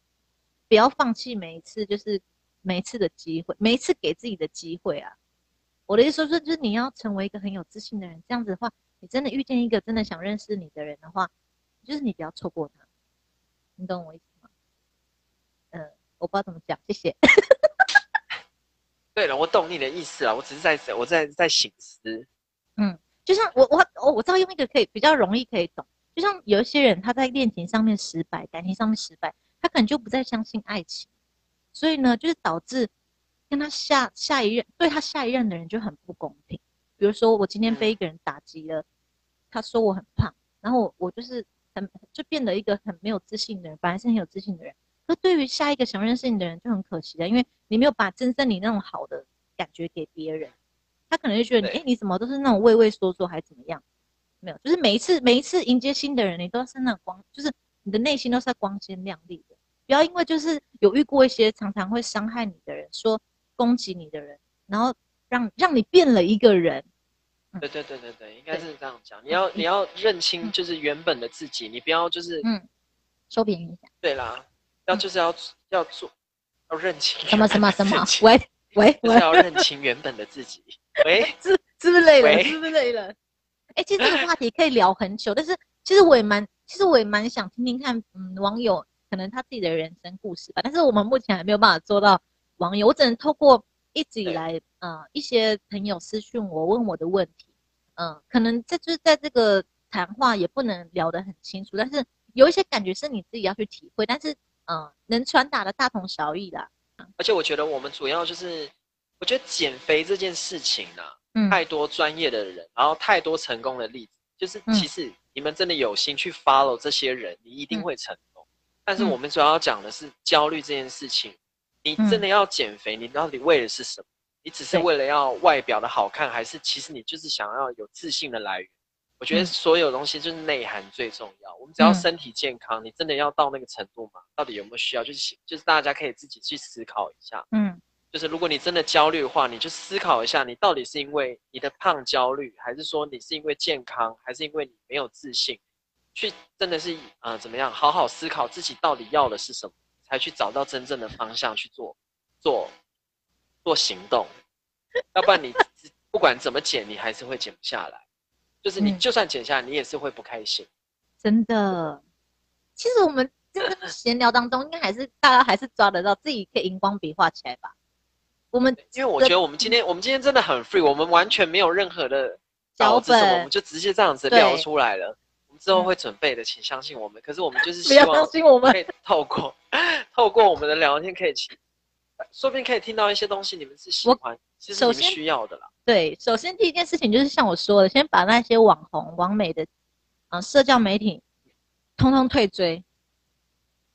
不要放弃每一次，就是每一次的机会，每一次给自己的机会啊。我的意思说，就是你要成为一个很有自信的人，这样子的话，你真的遇见一个真的想认识你的人的话，就是你不要错过他。你懂我意思吗？嗯，我不知道怎么讲，谢谢。对了，我懂你的意思了，我只是在我在在醒思。嗯，就像我我我我知道用一个可以比较容易可以懂，就像有一些人他在恋情上面失败，感情上面失败，他可能就不再相信爱情，所以呢，就是导致跟他下下一任对他下一任的人就很不公平。比如说我今天被一个人打击了，嗯、他说我很胖，然后我我就是很就变得一个很没有自信的人，本来是很有自信的人。那对于下一个想认识你的人就很可惜了，因为你没有把真正你那种好的感觉给别人，他可能就觉得你，哎，你怎么都是那种畏畏缩缩，还怎么样？没有，就是每一次每一次迎接新的人，你都是那种光，就是你的内心都是光鲜亮丽的。不要因为就是有遇过一些常常会伤害你的人，说攻击你的人，然后让让你变了一个人。对对对对对，应该是这样讲。你要你要认清就是原本的自己，你不要就是嗯，收编一下。对啦。要就是要要做，要认清什么什么什么？喂喂，就是要认清原本的自己。喂，是是不是累了？是不是累了？哎，其实这个话题可以聊很久，但是其实我也蛮，其实我也蛮想听听看，嗯，网友可能他自己的人生故事吧。但是我们目前还没有办法做到网友，我只能透过一直以来，呃，一些朋友私讯我问我的问题，嗯，可能这就是在这个谈话也不能聊得很清楚，但是有一些感觉是你自己要去体会，但是。嗯，能传达的大同小异的。而且我觉得我们主要就是，我觉得减肥这件事情呢、啊，嗯，太多专业的人，然后太多成功的例子，就是其实你们真的有心去 follow 这些人，你一定会成功。嗯、但是我们主要讲的是焦虑这件事情，你真的要减肥，你到底为的是什么？你只是为了要外表的好看，还是其实你就是想要有自信的来源？我觉得所有东西就是内涵最重要。我们只要身体健康，你真的要到那个程度吗？到底有没有需要？就是就是大家可以自己去思考一下。嗯，就是如果你真的焦虑的话，你就思考一下，你到底是因为你的胖焦虑，还是说你是因为健康，还是因为你没有自信？去真的是呃怎么样？好好思考自己到底要的是什么，才去找到真正的方向去做做做行动。要不然你不管怎么减，你还是会减不下来。就是你就算减下来，你也是会不开心。真的，其实我们在这个闲聊当中，应该还是大家还是抓得到自己可以荧光笔画起来吧。我们因为我觉得我们今天我们今天真的很 free，我们完全没有任何的脚本什么，我们就直接这样子聊出来了。我们之后会准备的，请相信我们。可是我们就是希望可以透过 透过我们的聊天，可以说不定可以听到一些东西，你们是喜欢，其实你们需要的啦。对，首先第一件事情就是像我说的，先把那些网红、网美的，啊、呃，社交媒体，通通退追，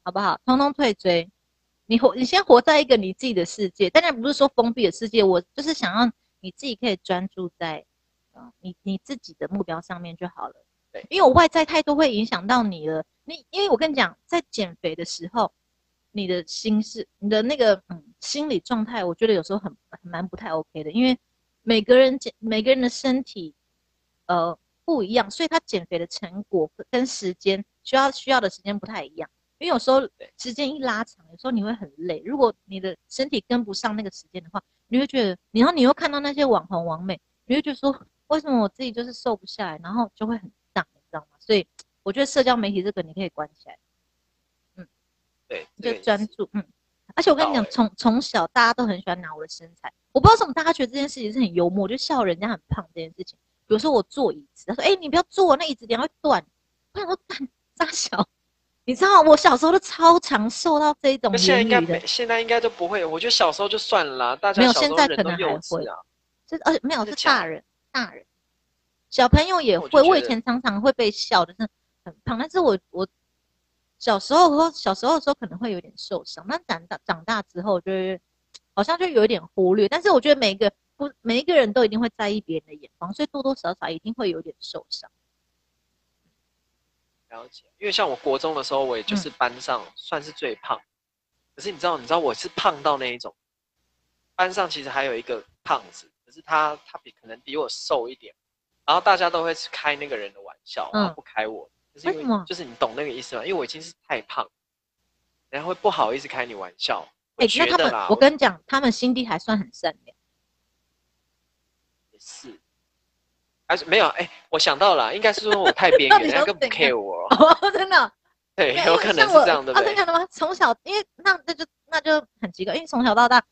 好不好？通通退追。你活，你先活在一个你自己的世界，当然不是说封闭的世界，我就是想要你自己可以专注在，啊、呃，你你自己的目标上面就好了。对，因为我外在太多会影响到你了。你，因为我跟你讲，在减肥的时候，你的心是，你的那个嗯心理状态，我觉得有时候很蛮不太 OK 的，因为。每个人减，每个人的身体，呃，不一样，所以他减肥的成果跟时间需要需要的时间不太一样。因为有时候时间一拉长，有时候你会很累。如果你的身体跟不上那个时间的话，你会觉得，然后你又看到那些网红网美，你会觉得说，为什么我自己就是瘦不下来，然后就会很胀，你知道吗？所以我觉得社交媒体这个你可以关起来，对，就专注，嗯。而且我跟你讲，从从小大家都很喜欢拿我的身材，我不知道为什么大家觉得这件事情是很幽默，就笑人家很胖这件事情。比如说我坐椅子，他说：“哎、欸，你不要坐，那椅子等下会断。”我想说：“断大小？”你知道我小时候都超常受到这种言语的。现在应该都不会，我觉得小时候就算了啦，大家小。没有，现在可能还会。就是而且没有是大人，大人，小朋友也会。我，我以前常常会被笑的是很胖，但是我我。小时候和小时候的时候可能会有点受伤，那长大长大之后就是好像就有一点忽略。但是我觉得每一个不每一个人都一定会在意别人的眼光，所以多多少少一定会有点受伤。了解，因为像我国中的时候，我也就是班上算是最胖。嗯、可是你知道，你知道我是胖到那一种，班上其实还有一个胖子，可是他他比可能比我瘦一点，然后大家都会开那个人的玩笑，然后不开我，嗯、就是因为就是你懂那个意思吗？因为我已经是太胖，然后会不好意思开你玩笑。哎、欸，那他们，我跟你讲，他们心地还算很善良。也是，还是没有？哎、欸，我想到了，应该是说我太边缘，人家更不 care 我。哦，真的。对，有可能是这样的。啊，真的吗？从小，因为那那就那就很奇怪，因为从小到大，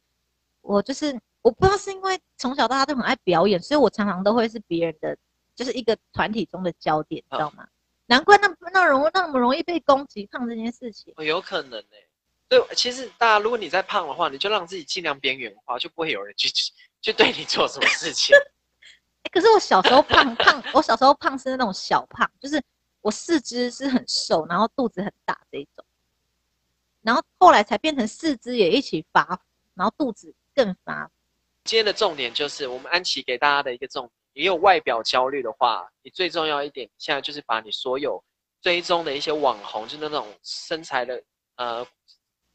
我就是我不知道是因为从小到大都很爱表演，所以我常常都会是别人的，就是一个团体中的焦点，知道吗？哦、难怪那那容那么容易被攻击胖这件事情。哦、有可能呢、欸。对，其实大家如果你在胖的话，你就让自己尽量边缘化，就不会有人去去对你做什么事情。欸、可是我小时候胖胖，我小时候胖是那种小胖，就是。我四肢是很瘦，然后肚子很大这一种，然后后来才变成四肢也一起发福，然后肚子更发福。今天的重点就是我们安琪给大家的一个重点，你有外表焦虑的话，你最重要一点，现在就是把你所有追踪的一些网红，就是那种身材的，呃，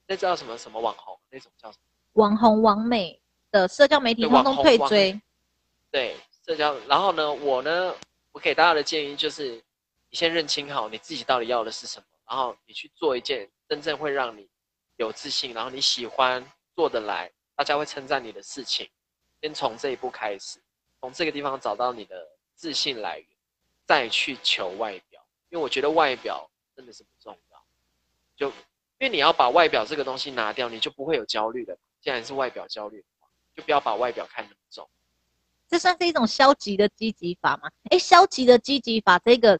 那叫什么什么网红，那种叫什么？网红网美的社交媒体通通退追。对，社交。然后呢，我呢，我给大家的建议就是。你先认清好你自己到底要的是什么，然后你去做一件真正会让你有自信，然后你喜欢做得来，大家会称赞你的事情。先从这一步开始，从这个地方找到你的自信来源，再去求外表。因为我觉得外表真的是不重要，就因为你要把外表这个东西拿掉，你就不会有焦虑的。既然是外表焦虑的话，就不要把外表看那么重。这算是一种消极的积极法吗？哎，消极的积极法这个。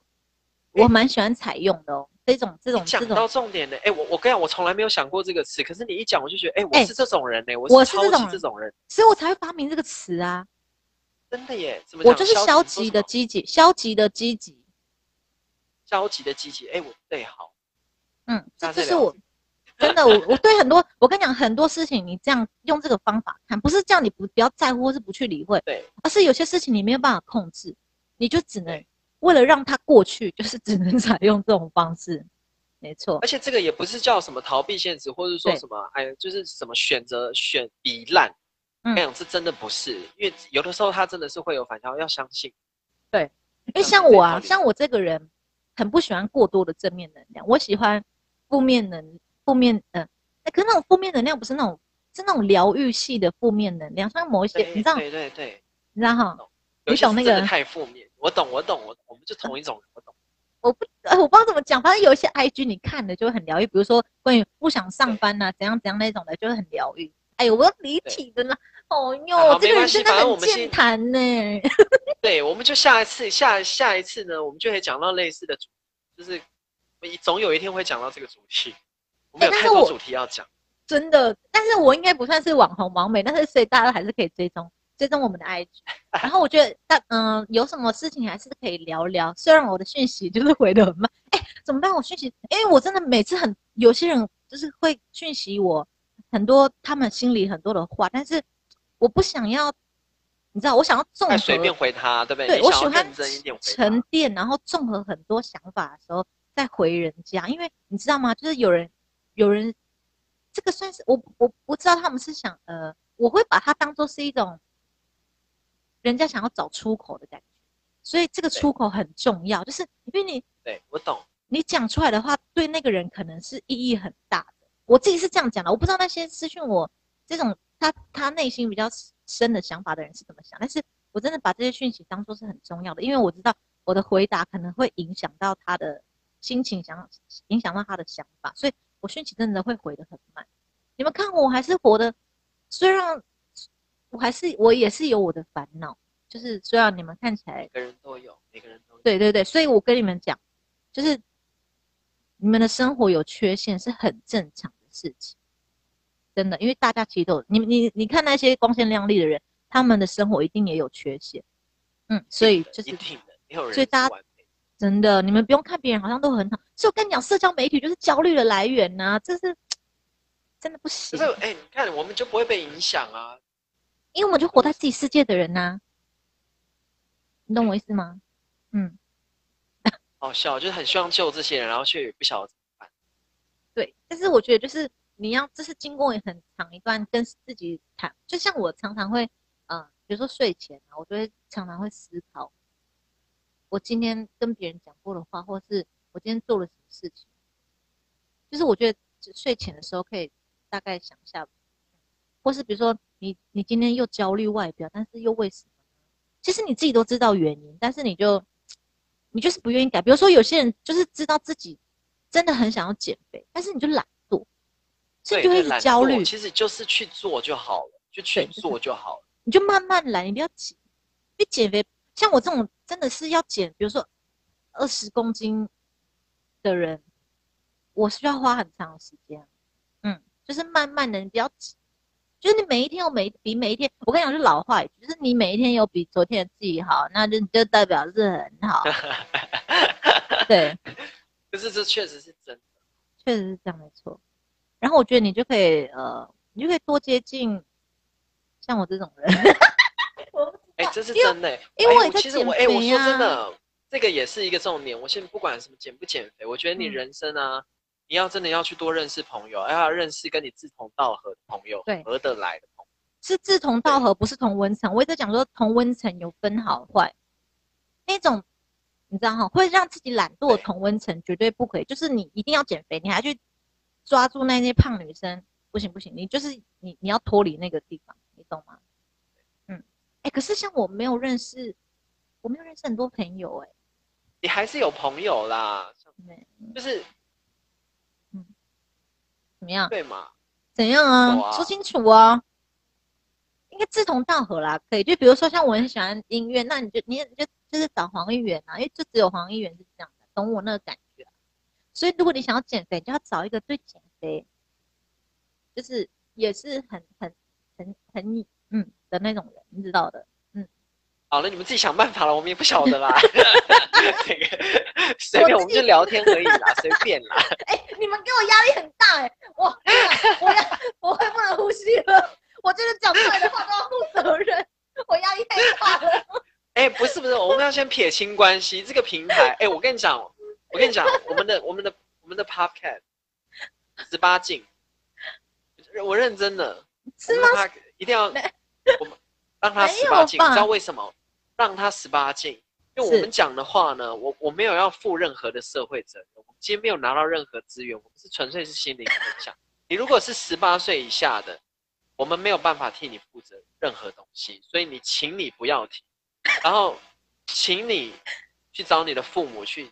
我蛮喜欢采用的哦，这种这种讲到重点的，哎，我我跟你讲，我从来没有想过这个词，可是你一讲，我就觉得，哎，我是这种人呢，我是超级这种人，所以我才会发明这个词啊。真的耶，怎么我就是消极的积极，消极的积极，消极的积极，哎，我对好，嗯，这就是我真的，我我对很多，我跟你讲很多事情，你这样用这个方法看，不是叫你不不要在乎或是不去理会，对，而是有些事情你没有办法控制，你就只能。为了让它过去，就是只能 采用这种方式，没错。而且这个也不是叫什么逃避现实，或者说什么哎，就是什么选择选比烂，那样是真的不是。因为有的时候他真的是会有反效，要相信。对，因为像我啊，像我这个人，很不喜欢过多的正面能量，我喜欢负面能负面嗯，哎，可是那种负面能量不是那种，是那种疗愈系的负面能量，像某一些，你知道？对对对，你知道哈？你懂那个？太负面。我懂，我懂，我我们就同一种人，我懂。我不，呃，我不知道怎么讲，反正有一些 IG 你看的就会很疗愈，比如说关于不想上班呐、啊，怎样怎样那种的，就会很疗愈。哎呦，我要离题的啦，哦哟，啊、这个人真的很健谈呢。对，我们就下一次，下下一次呢，我们就可以讲到类似的主题，就是总有一天会讲到这个主题。我们有太多主题要讲、欸，真的。但是我应该不算是网红网美，但是所以大家还是可以追踪。追踪我们的 IG，然后我觉得但嗯、呃，有什么事情还是可以聊聊。虽然我的讯息就是回的很慢，哎、欸，怎么办？我讯息，因为我真的每次很有些人就是会讯息我很多，他们心里很多的话，但是我不想要，你知道，我想要综合，随便回他，对不对？对，我喜欢沉淀，然后综合很多想法的时候再回人家，因为你知道吗？就是有人有人，这个算是我我不知道他们是想呃，我会把它当做是一种。人家想要找出口的感觉，所以这个出口很重要，就是因为你对我懂，你讲出来的话对那个人可能是意义很大的。我自己是这样讲的，我不知道那些私讯我这种他他内心比较深的想法的人是怎么想，但是我真的把这些讯息当做是很重要的，因为我知道我的回答可能会影响到他的心情，想影响到他的想法，所以我讯息真的会回的很慢。你们看我还是活的，虽然。我还是我也是有我的烦恼，就是虽然你们看起来每个人都有，每个人都有。对对对，所以我跟你们讲，就是你们的生活有缺陷是很正常的事情，真的，因为大家其实都，你你你看那些光鲜亮丽的人，他们的生活一定也有缺陷，嗯，所以就是，所以大家真的，你们不用看别人好像都很好，所以我跟你讲，社交媒体就是焦虑的来源呐、啊，这是真的不行。可是哎，你看我们就不会被影响啊。因为我们就活在自己世界的人呐、啊，你懂我意思吗？嗯，好笑，就是很希望救这些人，然后却也不晓得。对，但是我觉得就是你要，这是经过很长一段跟自己谈，就像我常常会，嗯、比如说睡前啊，我就会常常会思考，我今天跟别人讲过的话，或是我今天做了什么事情，就是我觉得睡前的时候可以大概想一下，或是比如说你你今天又焦虑外表，但是又为什么？其实你自己都知道原因，但是你就你就是不愿意改。比如说有些人就是知道自己真的很想要减肥，但是你就懒惰，所以就会一直焦虑。其实就是去做就好了，就去做就好了。你就慢慢来，你不要急。因为减肥，像我这种真的是要减，比如说二十公斤的人，我需要花很长的时间。嗯，就是慢慢的，你不要急。就是你每一天有每比每一天，我跟你讲，就老话一句，就是你每一天有比昨天的自己好，那就就代表是很好。对，可是这确实是真的，确实是这样，没错。然后我觉得你就可以，呃，你就可以多接近像我这种人。哎、欸，这是真的、欸，因为，其实我哎、欸，我说真的，这个也是一个重点。我现在不管什么减不减肥，我觉得你人生啊。嗯你要真的要去多认识朋友，要认识跟你志同道合的朋友，对，合得来的朋友，是志同道合，不是同温层。我也在讲说同温层有分好坏，那种你知道哈，会让自己懒惰的同温层绝对不可以。就是你一定要减肥，你还去抓住那些胖女生，不行不行，你就是你你要脱离那个地方，你懂吗？嗯，哎、欸，可是像我没有认识，我没有认识很多朋友、欸，哎，你还是有朋友啦，就是。嗯怎么样？对嘛？怎样啊？啊说清楚啊！应该志同道合啦，可以。就比如说，像我很喜欢音乐，那你就你就就是找黄议员啊，因为就只有黄议员是这样的，懂我那个感觉。所以，如果你想要减肥，就要找一个对减肥就是也是很很很很嗯的那种人，你知道的。嗯。好了，你们自己想办法了，我们也不晓得啦。这个随便，我们就聊天而已啦，随便啦。哎、欸，你们给我压力很大哎、欸。哇！我要，我会不能呼吸了。我就是讲出来的话都要负责任，我压力太大了。哎、欸，不是不是，我们要先撇清关系。这个平台，哎、欸，我跟你讲，我跟你讲，我们的我们的我们的 Podcast 十八禁，我认真的，是吗？一定要我们让他十八禁，你知道为什么？让他十八禁，因为我们讲的话呢，我我没有要负任何的社会责任。我今天没有拿到任何资源，我们是纯粹是心灵分享。你如果是十八岁以下的，我们没有办法替你负责任何东西，所以你请你不要听，然后请你去找你的父母去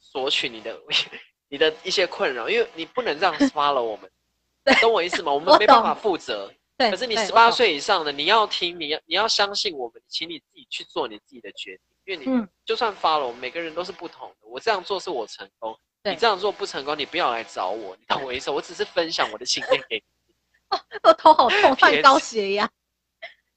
索取你的 你的一些困扰，因为你不能这样 follow 我们，懂我意思吗？我们没办法负责。对，可是你十八岁以上的，你要听，你要你要相信我们，请你自己去做你自己的决定。因为你就算发了我们每个人都是不同的。我这样做是我成功，你这样做不成功，你不要来找我，你懂我意思？我只是分享我的经验给你。哦，我头好痛，犯高血压。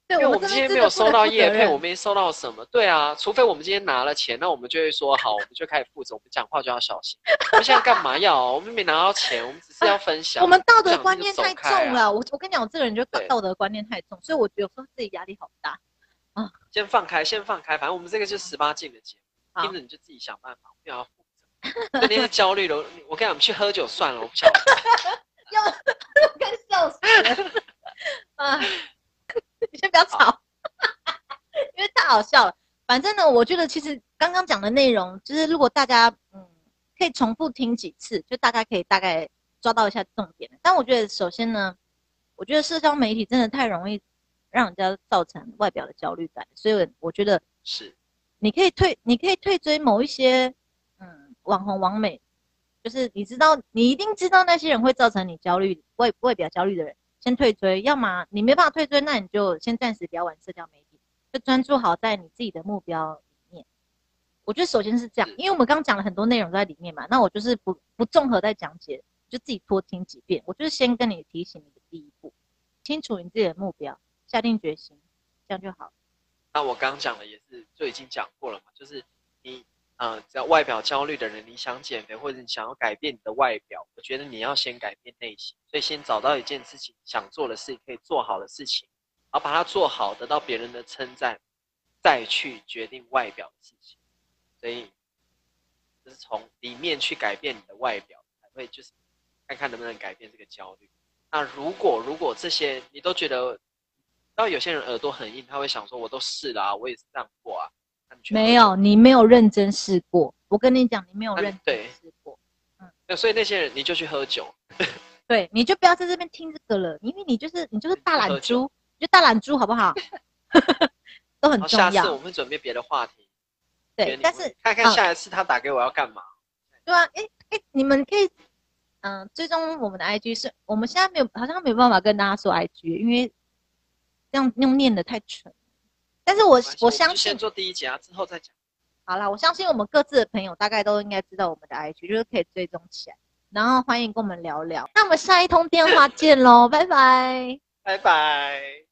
对，因为我们今天没有收到叶配，我没收到什么。对啊，除非我们今天拿了钱，那我们就会说好，我们就开始负责，我们讲话就要小心。我们现在干嘛要？我们没拿到钱，我们只是要分享。我们道德观念太重了。我我跟你讲，我这个人就道德观念太重，所以我有时候自己压力好大。啊，先放开，先放开，反正我们这个就是十八禁的节目，听着你就自己想办法，不要负责。肯定是焦虑了，我跟你讲，我们去喝酒算了，我不想。要，我快笑死了。啊，你先不要吵，因为太好笑了。反正呢，我觉得其实刚刚讲的内容，就是如果大家嗯可以重复听几次，就大家可以大概抓到一下重点。但我觉得首先呢，我觉得社交媒体真的太容易。让人家造成外表的焦虑感，所以我觉得是，你可以退，你可以退追某一些，嗯，网红、网美，就是你知道，你一定知道那些人会造成你焦虑、外外表焦虑的人，先退追。要么你没办法退追，那你就先暂时不要玩社交媒体，就专注好在你自己的目标里面。我觉得首先是这样，因为我们刚刚讲了很多内容在里面嘛，那我就是不不综合再讲解，就自己多听几遍。我就是先跟你提醒你的第一步，清楚你自己的目标。下定决心，这样就好。那我刚讲的也是，就已经讲过了嘛，就是你，呃，只要外表焦虑的人，你想减肥或者你想要改变你的外表，我觉得你要先改变内心，所以先找到一件事情想做的事情，可以做好的事情，然后把它做好，得到别人的称赞，再去决定外表的事情。所以，就是从里面去改变你的外表，才会就是看看能不能改变这个焦虑。那如果如果这些你都觉得，然有些人耳朵很硬，他会想说：“我都试了啊，我也是这样过啊。”没有，你没有认真试过。我跟你讲，你没有认真试过。嗯，所以那些人你就去喝酒。对，你就不要在这边听这个了，因为你就是你就是大懒猪，你就大懒猪好不好？都很重要。下次我们准备别的话题。对，但是看看下一次他打给我要干嘛？对啊，哎哎，你们可以嗯追踪我们的 IG，是我们现在没有，好像没有办法跟大家说 IG，因为这样用念的太蠢。但是我我相信先做第一集啊，之后再讲。好啦，我相信我们各自的朋友大概都应该知道我们的 IG，就是可以追踪起来。然后欢迎跟我们聊聊，那我们下一通电话见喽，拜拜，拜拜。